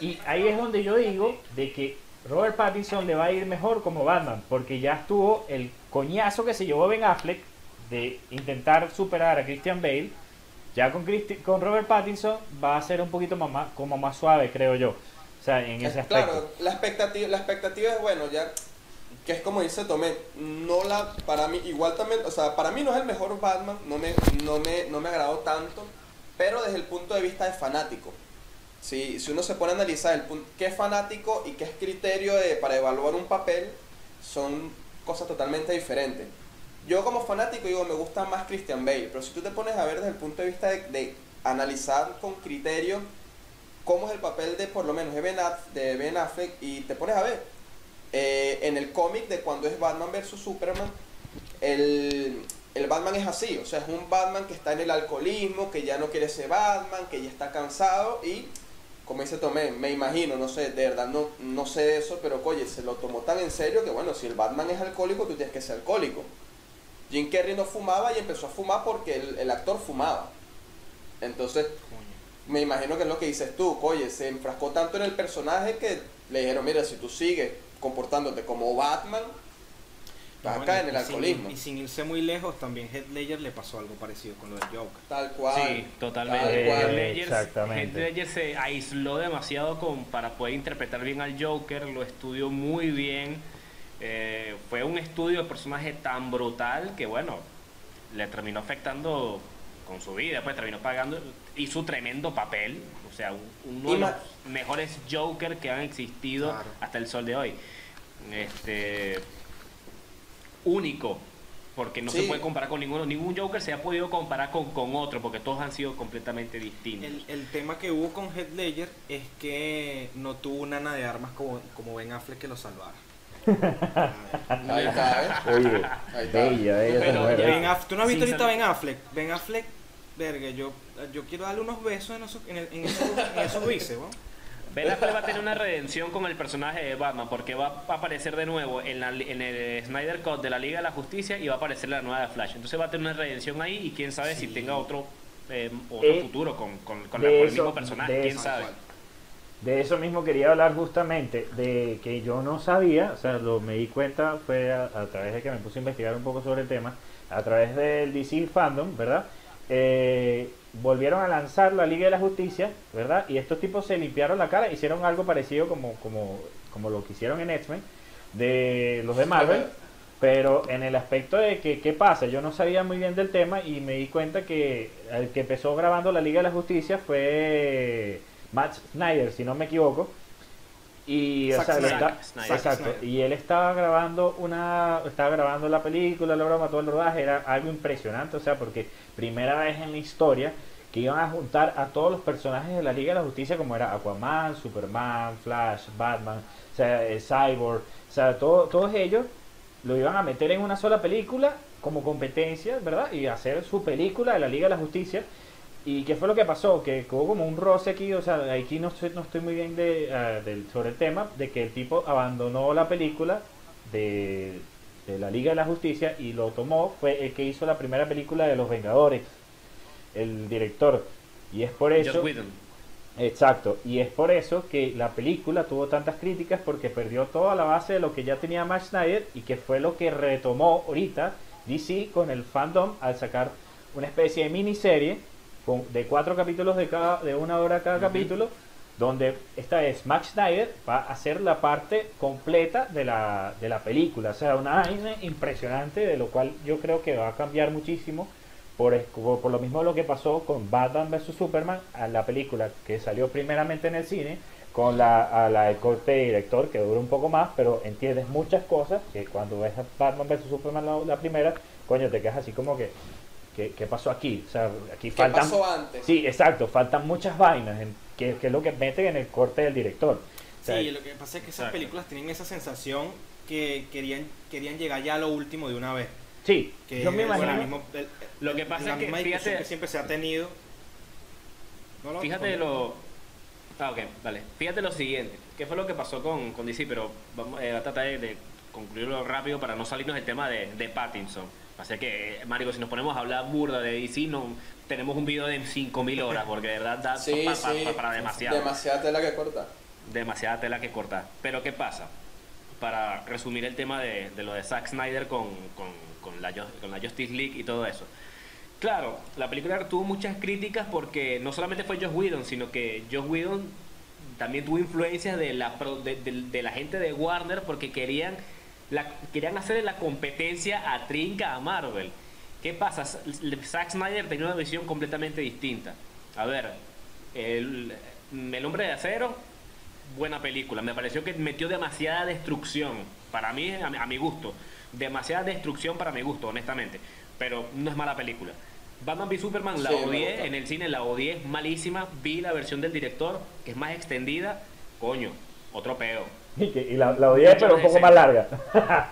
y ahí es donde yo digo de que Robert Pattinson le va a ir mejor como Batman, porque ya estuvo el coñazo que se llevó Ben Affleck de intentar superar a Christian Bale. Ya con, Christi- con Robert Pattinson va a ser un poquito más, más- como más suave, creo yo. O sea, en ese aspecto. Claro, la expectativa, la expectativa es bueno, ya que es como dice Tomé, no la para mí igual también, o sea, para mí no es el mejor Batman, no me no me no me agradó tanto, pero desde el punto de vista de fanático. Si, si uno se pone a analizar el punto, qué es fanático y qué es criterio de, para evaluar un papel, son cosas totalmente diferentes. Yo como fanático digo, me gusta más Christian Bale, pero si tú te pones a ver desde el punto de vista de, analizar con criterio cómo es el papel de por lo menos de Ben, de Ben Affleck y te pones a ver eh, en el cómic de cuando es Batman vs Superman el, el Batman es así o sea es un Batman que está en el alcoholismo que ya no quiere ser Batman que ya está cansado y como dice Tomé me imagino no sé de verdad no, no sé eso pero oye se lo tomó tan en serio que bueno si el Batman es alcohólico tú tienes que ser alcohólico. Jim Carrey no fumaba y empezó a fumar porque el, el actor fumaba. Entonces me imagino que es lo que dices tú, oye, se enfrascó tanto en el personaje que le dijeron, mira, si tú sigues comportándote como Batman, vas a Bueno, caer en el y sin- alcoholismo. y sin irse muy lejos, también Heath Ledger le pasó algo parecido con lo del Joker. Tal cual. Sí, totalmente. Tal cual. Heath Ledger, exactamente. Heath Ledger se aisló demasiado con, para poder interpretar bien al Joker, lo estudió muy bien. Eh, fue un estudio de personaje tan brutal que, bueno, le terminó afectando con su vida, pues terminó pagando, hizo tremendo papel, o sea, un- uno de los mejores Joker que han existido Claro. hasta el sol de hoy. Este único, porque no se Sí. puede comparar con ninguno, ningún Joker se ha podido comparar con, con otro, porque todos han sido completamente distintos. El, el tema que hubo con Heath Ledger es que no tuvo una ana de armas como, como Ben Affleck que lo salvara. Ahí está, ¿eh? Oye, Ahí está. bella, bella Pero Ben Aff- ¿Tú no has visto ahorita Ben Affleck? Ben Affleck, verga, yo, yo quiero darle unos besos en esos, en, el- en esos, en esos bíceps, ¿no? Ben Affleck va a tener una redención con el personaje de Batman, porque va a aparecer de nuevo en, la- en el Snyder Cut de la Liga de la Justicia y va a aparecer la nueva de Flash. Entonces va a tener una redención ahí y quién sabe si tenga otro, eh, otro Eh, futuro con, con, con de la- con el mismo personaje, de quién eso- sabe. De eso mismo quería hablar justamente, de que yo no sabía, o sea, lo me di cuenta fue a, a través de que me puse a investigar un poco sobre el tema, a través del DC Fandom, ¿verdad? Eh, volvieron a lanzar la Liga de la Justicia, ¿verdad? Y estos tipos se limpiaron la cara, hicieron algo parecido como, como, como lo que hicieron en X-Men, de los de Marvel, pero en el aspecto de que, ¿qué pasa? Yo no sabía muy bien del tema y me di cuenta que el que empezó grabando la Liga de la Justicia fue Matt Snyder, si no me equivoco. Y, o sea, Snyder. está- exacto, Snyder. y él estaba grabando una, estaba grabando la película, la broma, todo el rodaje, era algo impresionante, o sea, porque primera vez en la historia que iban a juntar a todos los personajes de la Liga de la Justicia, como era Aquaman, Superman, Flash, Batman, o sea, eh, Cyborg, o sea, todo- todos ellos lo iban a meter en una sola película como competencia, ¿verdad? Y hacer su película de la Liga de la Justicia. ¿Y qué fue lo que pasó? Que hubo como un roce aquí, o sea, aquí no estoy, no estoy muy bien de, ah, del- sobre el tema, de que el tipo abandonó la película de, de la Liga de la Justicia y lo tomó, fue el que hizo la primera película de Los Vengadores, el director. Y es por eso... Exacto, y es por eso que la película tuvo tantas críticas porque perdió toda la base de lo que ya tenía Matt Snyder y que fue lo que retomó ahorita DC con el fandom al sacar una especie de miniserie con, de cuatro capítulos de, cada, de una hora cada capítulo, donde esta vez Matt Snyder va a hacer la parte completa de la, de la película, o sea, una vaina impresionante de lo cual yo creo que va a cambiar muchísimo por, por, por lo mismo lo que pasó con Batman vs Superman, a la película que salió primeramente en el cine, con la, a la del corte de director que dura un poco más, pero entiendes muchas cosas que cuando ves a Batman vs Superman la, la primera, coño, te quedas así como que, que ¿qué pasó aquí? O sea, aquí ¿Qué faltan... pasó antes? Sí, exacto, faltan muchas vainas, en, que, que es lo que meten en el corte del director. O sea, Sí, lo que pasa es que esas Exacto. películas tienen esa sensación que querían, querían llegar ya a lo último de una vez. sí, Que yo me imagino... mismo- el- Lo que pasa la es que, misma discusión fíjate- que siempre se ha tenido. No, no, Fíjate lo. Ah, ok, dale. Fíjate lo siguiente. ¿Qué fue lo que pasó con, con DC? Pero vamos eh, a tratar de, de concluirlo rápido para no salirnos del tema de, de Pattinson. Así que, Mario, si nos ponemos a hablar burda de DC, no, tenemos un video de 5000 horas, porque de verdad da [LAUGHS] Sí, pa- pa- sí. pa- para demasiado. Demasiada tela que corta. demasiada tela que cortar. Pero ¿qué pasa? Para resumir el tema de, de lo de Zack Snyder con, con, con la, con la Justice League y todo eso. Claro, la película tuvo muchas críticas porque no solamente fue Joss Whedon, sino que Joss Whedon también tuvo influencias de la, pro- de, de- de la gente de Warner porque querían, la, querían hacerle la competencia a Trinca a Marvel. ¿Qué pasa? Zack Snyder tenía una visión completamente distinta. A ver, el, el hombre de acero, buena película. Me pareció que metió demasiada destrucción. Para mí, a mi, a mi gusto. Demasiada destrucción para mi gusto, honestamente. Pero no es mala película. Batman v Superman la Sí, odié en el cine, la odié, es malísima. Vi la versión del director, que es más extendida. Coño, otro peo. Y, que- y la, la odié, pero un poco más larga. [LAUGHS]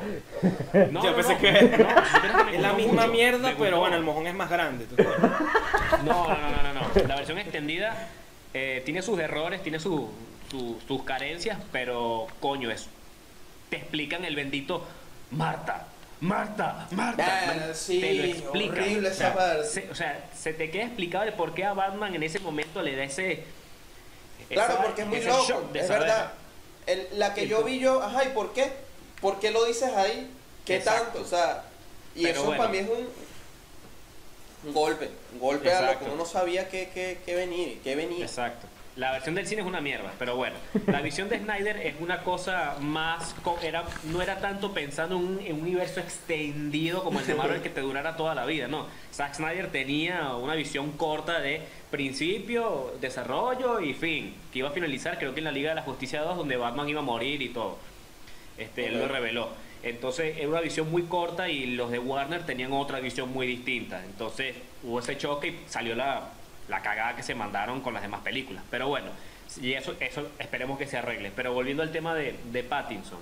No, Yo no, pensé no, que- no, Es la [LAUGHS] misma mucho, mierda, pero bueno, el mojón es más grande. ¿tú sabes? [LAUGHS] No, no, no, no, no, no. La versión extendida eh, tiene sus errores, tiene su- su- sus carencias, pero coño, es. Te explican el bendito Marta. Marta, Marta. Ah, sí, te lo explican. horrible o sea, esa parte. se, o sea, se te queda explicado el por qué a Batman en ese momento le da ese. Claro, esa- porque es muy loco, es verdad. El- la que yo vi yo, ajá, ¿y por qué? ¿Por qué lo dices ahí? ¿Qué Exacto. tanto? O sea, y Pero eso bueno. para mí es un, un golpe, un golpe a lo que uno no sabía que, que, que venir, que venía. Exacto. La versión del cine es una mierda, pero bueno. La visión de Snyder es una cosa más. Era, no era tanto pensando en un, en un universo extendido como el de Marvel que te durara toda la vida, no. Zack Snyder tenía una visión corta de principio, desarrollo y fin. Que iba a finalizar, creo que en la Liga de la Justicia 2, donde Batman iba a morir y todo. Este, Él lo reveló. Entonces era una visión muy corta y los de Warner tenían otra visión muy distinta. Entonces hubo ese choque y salió la, la cagada que se mandaron con las demás películas. Pero bueno, y eso, eso esperemos que se arregle. Pero volviendo al tema de, de Pattinson,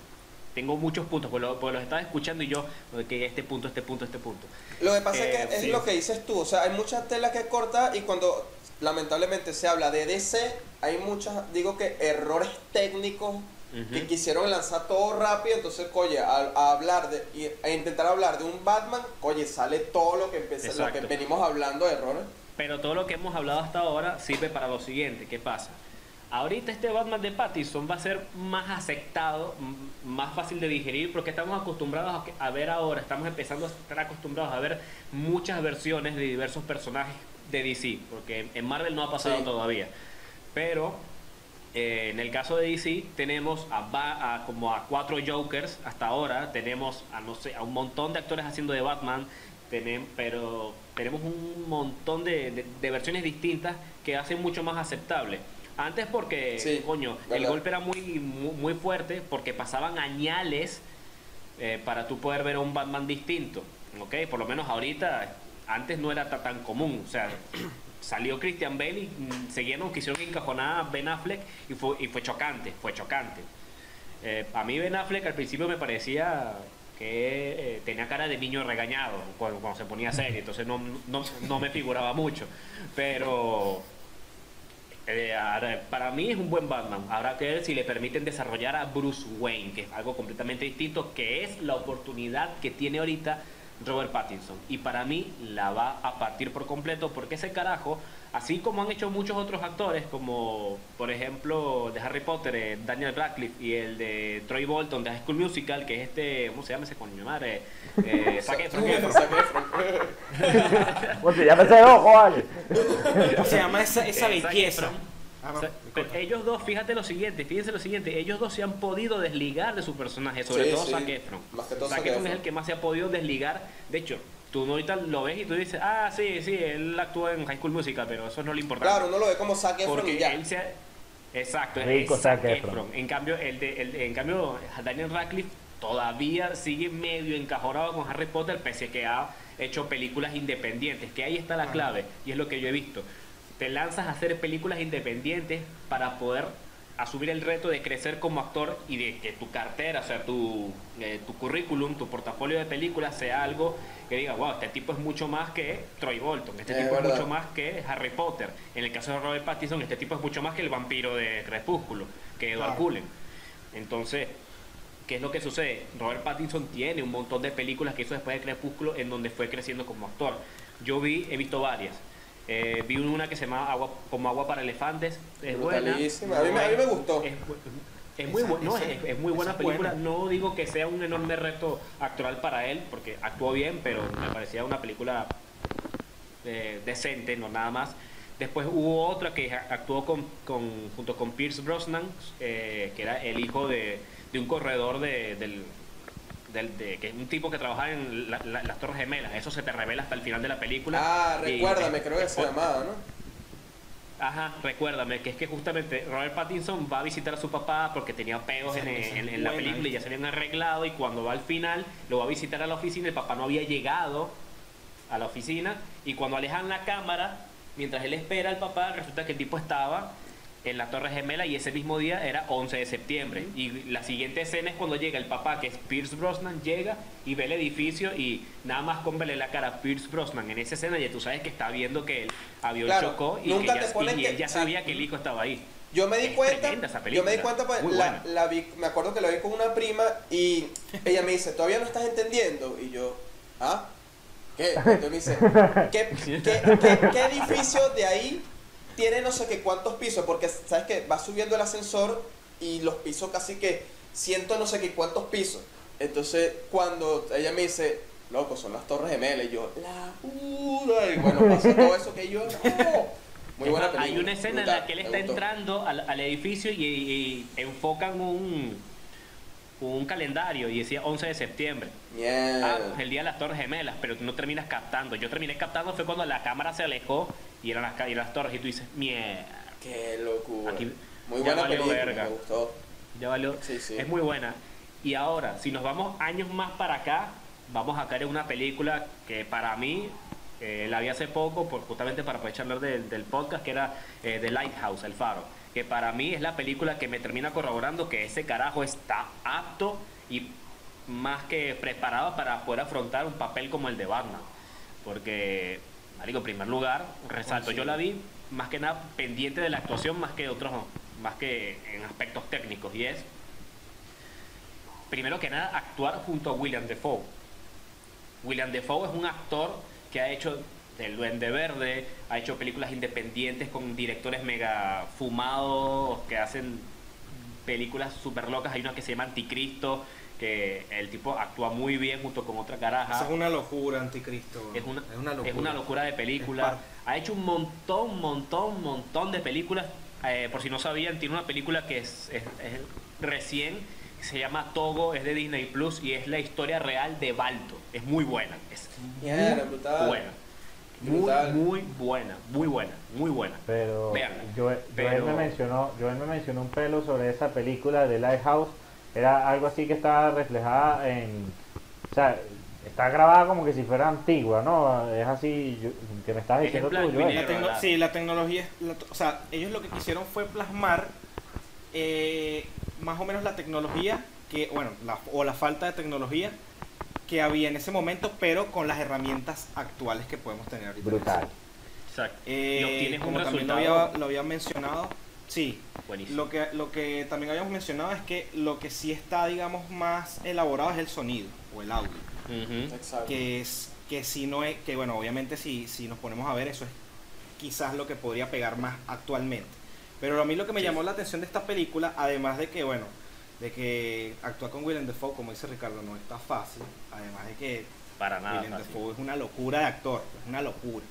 tengo muchos puntos, porque, lo- porque los estaba escuchando y yo, que este punto, este punto, este punto. Lo que pasa Eh, es que es sí. lo que dices tú, o sea, hay muchas telas que cortar y cuando lamentablemente se habla de DC, hay muchas, digo que errores técnicos que quisieron lanzar todo rápido, entonces, oye, a, a hablar de, y- a intentar hablar de un Batman, oye, sale todo lo que, empecé, lo que venimos hablando de errores. Pero todo lo que hemos hablado hasta ahora sirve para lo siguiente. ¿Qué pasa? Ahorita este Batman de Pattinson va a ser más aceptado, más fácil de digerir, porque estamos acostumbrados a, ver ahora, estamos empezando a estar acostumbrados a ver muchas versiones de diversos personajes de DC, porque en Marvel no ha pasado Sí. todavía. Pero eh, en el caso de DC tenemos a, ba- a como a cuatro Jokers hasta ahora, tenemos a no sé, a un montón de actores haciendo de Batman, tenem- pero tenemos un montón de, de- de versiones distintas que hacen mucho más aceptable. Antes porque, Sí, coño, el golpe era muy, muy, muy fuerte porque pasaban añales eh, para tú poder ver a un Batman distinto, ¿ok? Por lo menos ahorita, antes no era ta- tan común, o sea, salió Christian Bale y mm, seguían, quisieron encajonar a Ben Affleck y fue, y fue chocante, fue chocante. Eh, a mí Ben Affleck al principio me parecía que eh, tenía cara de niño regañado cuando, cuando se ponía serio, entonces no, no, no me figuraba mucho, pero... eh, para mí es un buen Batman. Habrá que ver si le permiten desarrollar a Bruce Wayne, que es algo completamente distinto, que es la oportunidad que tiene ahorita Robert Pattinson. Y para mí la va a partir por completo, porque ese carajo, así como han hecho muchos otros actores, como por ejemplo de Harry Potter, eh, Daniel Radcliffe, y el de Troy Bolton de High School Musical, que es este, ¿cómo se llama ese coño madre? Eh, [LAUGHS] Zac Efron. Zac Efron. [LAUGHS] Porque ya me ese ojo, vale. ¿Cómo se llama esa, esa Eh, belleza? Ah, no, O sea, pero disculpa. ellos dos, fíjate lo siguiente, fíjense lo siguiente, ellos dos se han podido desligar de su personaje, sobre Sí, todo sí. Zac Efron. Más que todo Zac Zac Efron es el que más se ha podido desligar. De hecho, tú ahorita lo ves y tú dices, ah, sí, sí, él actúa en High School Musical, pero eso no le importa. Claro, uno lo ve como Zac Efron y ya. él se ha- Exacto, Rico es Zac Zac Efron. Efron. En cambio, el de, el en cambio, Daniel Radcliffe todavía sigue medio encajonado con Harry Potter, pese a que ha hecho películas independientes, que ahí está la Ajá. clave, y es lo que yo he visto. Te lanzas a hacer películas independientes para poder asumir el reto de crecer como actor y de que tu cartera, o sea, tu, eh, tu currículum, tu portafolio de películas sea algo que diga, wow, este tipo es mucho más que Troy Bolton, este Es tipo es mucho más que Harry Potter. En el caso de Robert Pattinson, este tipo es mucho más que el vampiro de Crepúsculo, que Edward Claro. Cullen. Entonces, ¿qué es lo que sucede? Robert Pattinson tiene un montón de películas que hizo después de Crepúsculo en donde fue creciendo como actor. Yo vi, he visto varias. Eh, vi una que se llama agua, Como agua para elefantes. Es buena. A mí me- a mí me gustó. Es, muy, Esa- bu- no, esa- es, es muy buena película. buena. No digo que sea un enorme reto actoral para él, porque actuó bien, pero me parecía una película eh, decente, no nada más. Después hubo otra que actuó con, con- junto con Pierce Brosnan, eh, que era el hijo de, de un corredor de, del, del- de- que es un tipo que trabajaba en la- la- las Torres Gemelas. Eso se te revela hasta el final de la película. Ah, Y- recuérdame, creo que se llamaba, ¿no? Ajá, recuérdame, que es que justamente Robert Pattinson va a visitar a su papá porque tenía peos en, en- en la película y ya se habían arreglado y cuando va al final lo va a visitar a la oficina, el papá no había llegado a la oficina y cuando alejan la cámara, mientras él espera al papá, resulta que el tipo estaba en la Torre Gemela y ese mismo día era 11 de septiembre. Y la siguiente escena es cuando llega el papá, que es Pierce Brosnan, llega y ve el edificio y nada más con verle la cara a Pierce Brosnan en esa escena ya tú sabes que está viendo que el avión Claro, chocó y que y que- sí. sabía que el hijo estaba ahí. Yo me di Es cuenta, yo me di cuenta, pues, la, la vi, me acuerdo que la vi con una prima y ella me dice, todavía no estás entendiendo. Y yo, ¿ah? ¿Qué? Entonces me dice, ¿qué, qué, qué- qué edificio de ahí tiene no sé qué cuántos pisos? Porque, ¿sabes que Va subiendo el ascensor y los pisos casi que ciento no sé qué cuántos pisos. Entonces, cuando ella me dice, loco, son las Torres Gemelas, y yo, la puta, y bueno, pasó todo eso que yo, no. Muy buena película. Hay una escena en la que él está entrando al, al edificio y, y enfocan un, un calendario y decía 11 de septiembre. Ah, el día de las Torres Gemelas, pero tú no terminas captando. Yo terminé captando fue cuando la cámara se alejó y eran las, y eran las torres y tú dices, mierda, Qué locura. Aquí Muy buena valió película, verga. me gustó. ya valió. Sí, sí. Es muy buena. Y ahora, si nos vamos años más para acá, vamos a caer en una película que para mí eh, la vi hace poco, por, justamente para poder del, del podcast, que era eh, The Lighthouse, El Faro. Que para mí es la película que me termina corroborando que ese carajo está apto y más que preparado para poder afrontar un papel como el de Batman. Porque, marico, en primer lugar, resalto, yo la vi más que nada pendiente de la actuación más que otros, más que en aspectos técnicos. Y es, primero que nada, actuar junto a William Defoe. William Defoe es un actor que ha hecho El Duende Verde, ha hecho películas independientes con directores mega fumados que hacen películas súper locas. Hay una que se llama Anticristo, que el tipo actúa muy bien junto con otra caraja. Esa es una locura, Anticristo. Es una, es una locura. es una locura de película. Ha hecho un montón, montón, montón de películas. Eh, por si no sabían, tiene una película que es, es- es recién, se llama Togo, es de Disney Plus y es la historia real de Balto. Es muy buena. Es muy brutal. buena. Muy, buena, muy buena, muy buena. Pero. Joel, Joel Pero- me mencionó, Joel me mencionó un pelo sobre esa película de Lighthouse. Era algo así que estaba reflejada en, o sea, está grabada como que si fuera antigua, ¿no? Es así yo- que me estabas Es en diciendo tú, Joel. La sí, la tecnología, es- la- o sea, ellos lo que quisieron fue plasmar eh, más o menos la tecnología que, bueno, la- o la falta de tecnología que había en ese momento, pero con las herramientas actuales que podemos tener ahorita. Brutal. Exacto. Eh, y obtienes un como también lo había, lo había mencionado, sí, buenísimo. lo que, lo que también habíamos mencionado es que lo que sí está, digamos, más elaborado es el sonido o el audio. Exacto. que es que si no es que bueno obviamente si, si nos ponemos a ver eso es quizás lo que podría pegar más actualmente pero a mí lo que me Sí. llamó la atención de esta película además de que bueno de que actuar con Willem Dafoe como dice Ricardo no está fácil además de que Para nada. Willem fácil. Dafoe es una locura de actor es una locura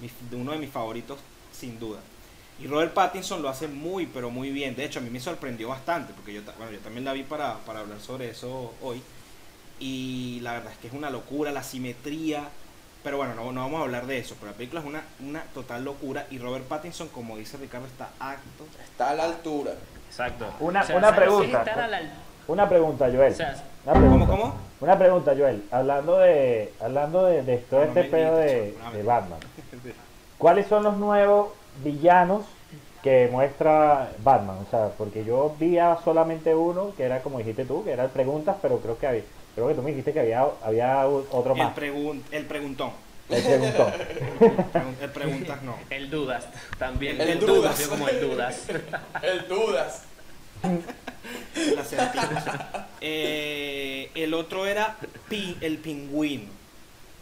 Mi- de uno de mis favoritos sin duda y Robert Pattinson lo hace muy pero muy bien de hecho a mí me sorprendió bastante porque yo, bueno, yo también la vi para, para hablar sobre eso hoy y la verdad es que es una locura, la simetría. Pero bueno, no, no vamos a hablar de eso. Pero la película es una, una total locura. Y Robert Pattinson, como dice Ricardo, está acto. Está a la altura. Exacto. Una- O sea, una pregunta. La- Una pregunta, Joel. o sea, Una pregunta. ¿Cómo, cómo? Una pregunta, Joel. Hablando de, hablando de, de todo No este me pedo de, no. Batman. [LAUGHS] ¿Cuáles son los nuevos villanos que muestra Batman? O sea, porque yo vi a solamente uno, que era como dijiste tú, que era el preguntas, pero creo que había, creo que tú me dijiste que había, había otro El, más. pregun el preguntón. El preguntón. Pregun- [LAUGHS] El preguntas no. el Dudas también. El Dudas. como el Dudas. [LAUGHS] El dudas. Eh, el otro era pi- el pingüino.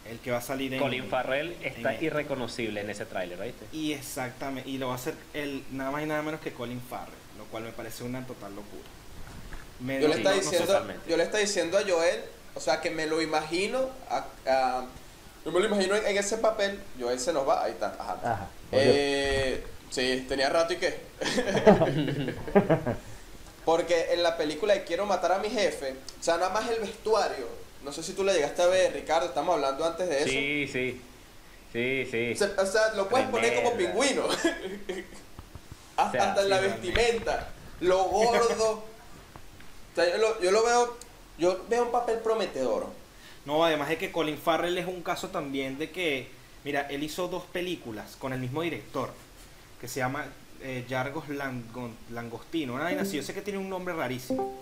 El que va a salir en. Colin Farrell está en- irreconocible en ese tráiler, ¿viste? Y exactamente, y lo va a hacer el, nada más y nada menos que Colin Farrell, lo cual me parece una total locura. Me- Yo le sé- diciendo, totalmente. yo le estaba diciendo a Joel, o sea, que me lo imagino, a- a- yo me lo imagino en, en ese papel. Joel se nos va, ahí está. Ajá. Ajá. Eh, sí, tenía rato y qué. [LAUGHS] Porque en la película de Quiero matar a mi jefe, o sea, nada más el vestuario. No sé si tú lo llegaste a ver, Ricardo, estamos hablando antes de eso. Sí, sí. Sí, sí. O sea, lo puedes poner como pingüino. hasta, O sea, [LAUGHS] hasta en la vestimenta. Lo gordo. [LAUGHS] o sea, yo lo, yo lo veo. Yo veo un papel prometedor. No, además de que Colin Farrell es un caso también de que, mira, él hizo dos películas con el mismo director, que se llama eh, Yargos Langon- Langostino, una vaina así, yo sé que tiene un nombre rarísimo.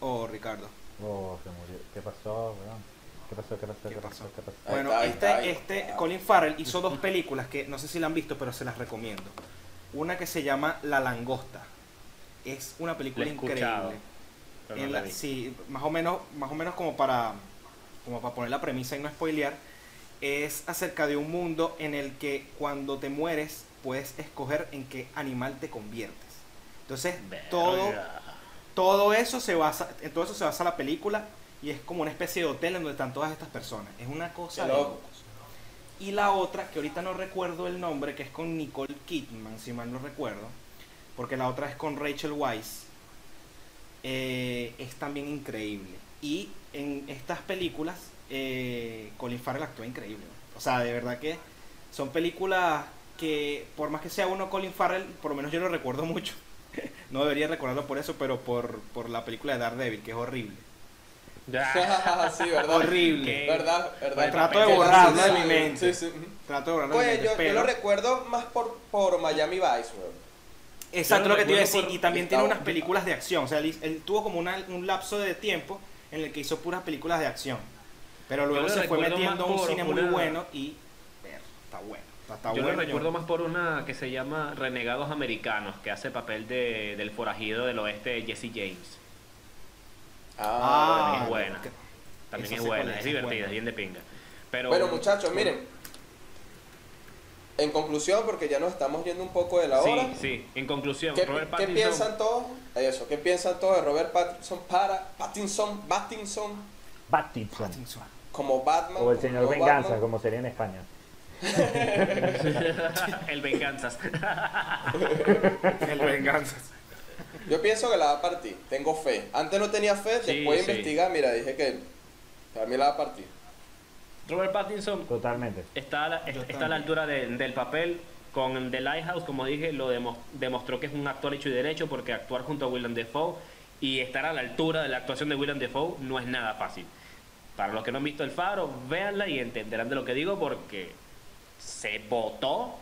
Oh, Ricardo. Oh, se murió. ¿Qué pasó, weón? ¿Qué pasó? ¿Qué pasó? ¿Qué ¿Qué pasó? pasó? ¿Qué pasó? Bueno, está, este, está, este está. Colin Farrell hizo dos películas que no sé si la han visto, pero se las recomiendo. Una que se llama La Langosta. Es una película increíble. no En la sí, más o menos, más o menos como para, como para poner la premisa y no spoilear, es acerca de un mundo en el que cuando te mueres puedes escoger en qué animal te conviertes. Entonces, todo, Verga. todo eso se basa, en todo eso se basa la película y es como una especie de hotel en donde están todas estas personas. Es una cosa de locos. Y la otra, que ahorita no recuerdo el nombre, que es con Nicole Kidman, si mal no recuerdo, porque la otra es con Rachel Weisz, eh, es también increíble. Y en estas películas, eh, Colin Farrell actúa increíble. O sea, de verdad que son películas que, por más que sea uno Colin Farrell, por lo menos yo lo recuerdo mucho. [LAUGHS] no debería recordarlo por eso, pero por, por la película de Daredevil, que es horrible. Ya. [LAUGHS] sí, ¿verdad? Horrible. ¿Qué? ¿Verdad? ¿Verdad? Trato de borrarlo de mi sí, mente. Sí, sí. ujú. Trato de borrarlo de mi Pues mente, yo, yo lo recuerdo más por, por Miami Vice, weón. Exacto lo lo que te iba a recuerdo decir. por- Y también tiene unas películas de acción. O sea, él, él tuvo como una- un lapso de tiempo en el que hizo puras películas de acción. Pero luego se fue metiendo un cine muy una- bueno y. ver, está bueno. Está, está Yo bueno. lo recuerdo más por una que se llama Renegados Americanos, que hace papel de, del forajido del oeste Jesse James. Ah, También es buena. También es buena, es, es es divertida, buena. es bien de pinga. Pero, Bueno, muchachos, miren. En conclusión, porque ya nos estamos yendo un poco de la hora. Sí, sí, en conclusión, ¿Qué, Robert qué Pattinson. piensan todos? Eso, ¿qué piensan todos de Robert Pattinson para Pattinson, Pattinson Pattinson. Pattinson. como Batman? O el señor Venganza, Batman? como sería en España. [LAUGHS] el Venganzas. El Venganzas. Yo pienso que la va a partir. Tengo fe. Antes no tenía fe, Sí, después de sí. investigar, mira, dije que para mí la va a partir. Robert Pattinson Totalmente. está a la, está a la altura de- del papel. Con The Lighthouse, como dije, lo demo- demostró que es un actor hecho y derecho porque actuar junto a Willem Dafoe y estar a la altura de la actuación de Willem Dafoe no es nada fácil. Para los que no han visto El Faro, véanla y entenderán de lo que digo porque se votó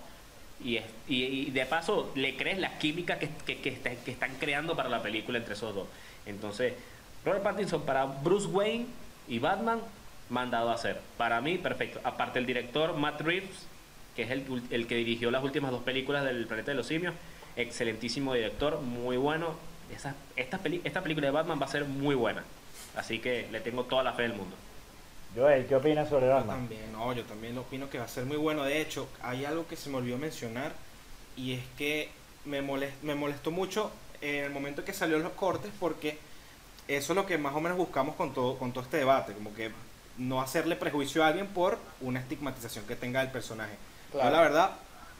y, es- y, y de paso le crees la química que, que, que está- que están creando para la película entre esos dos. Entonces, Robert Pattinson para Bruce Wayne y Batman, mandado a hacer. Para mí, perfecto. Aparte el director Matt Reeves, que es el, el que dirigió las últimas dos películas del Planeta de los Simios, excelentísimo director, muy bueno. Esa, esta, peli- esta película de Batman va a ser muy buena. Así que le tengo toda la fe del mundo. Joel, ¿qué opinas sobre Yo Batman? también, no, yo también opino que va a ser muy bueno. De hecho, hay algo que se me olvidó mencionar y es que me, molest- me molestó mucho en el momento que salió los cortes porque eso es lo que más o menos buscamos con todo, con todo este debate, como que no hacerle prejuicio a alguien por una estigmatización que tenga el personaje. Yo Claro. la verdad,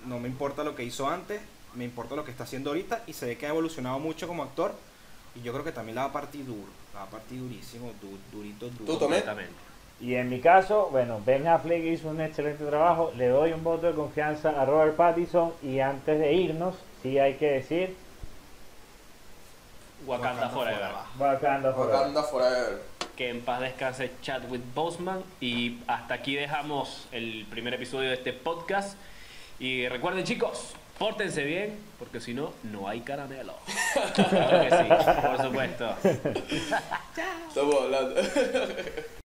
no me importa lo que hizo antes, me importa lo que está haciendo ahorita y se ve que ha evolucionado mucho como actor y yo creo que también la va a partir duro, la va a partir durísimo, du- durito, duro. ¿Tú, Tomé? Completamente. Y en mi caso, bueno, Ben Affleck hizo un excelente trabajo. Le doy un voto de confianza a Robert Pattinson. Y antes de irnos, sí hay que decir: Wakanda Wakanda Forever. Forever. Wakanda Forever. Wakanda Forever. Que en paz descanse Chadwick Boseman. Y hasta aquí dejamos el primer episodio de este podcast. Y recuerden, chicos, pórtense bien, porque si no, no hay caramelo. [LAUGHS] Claro que sí, por supuesto. Estamos hablando. [LAUGHS]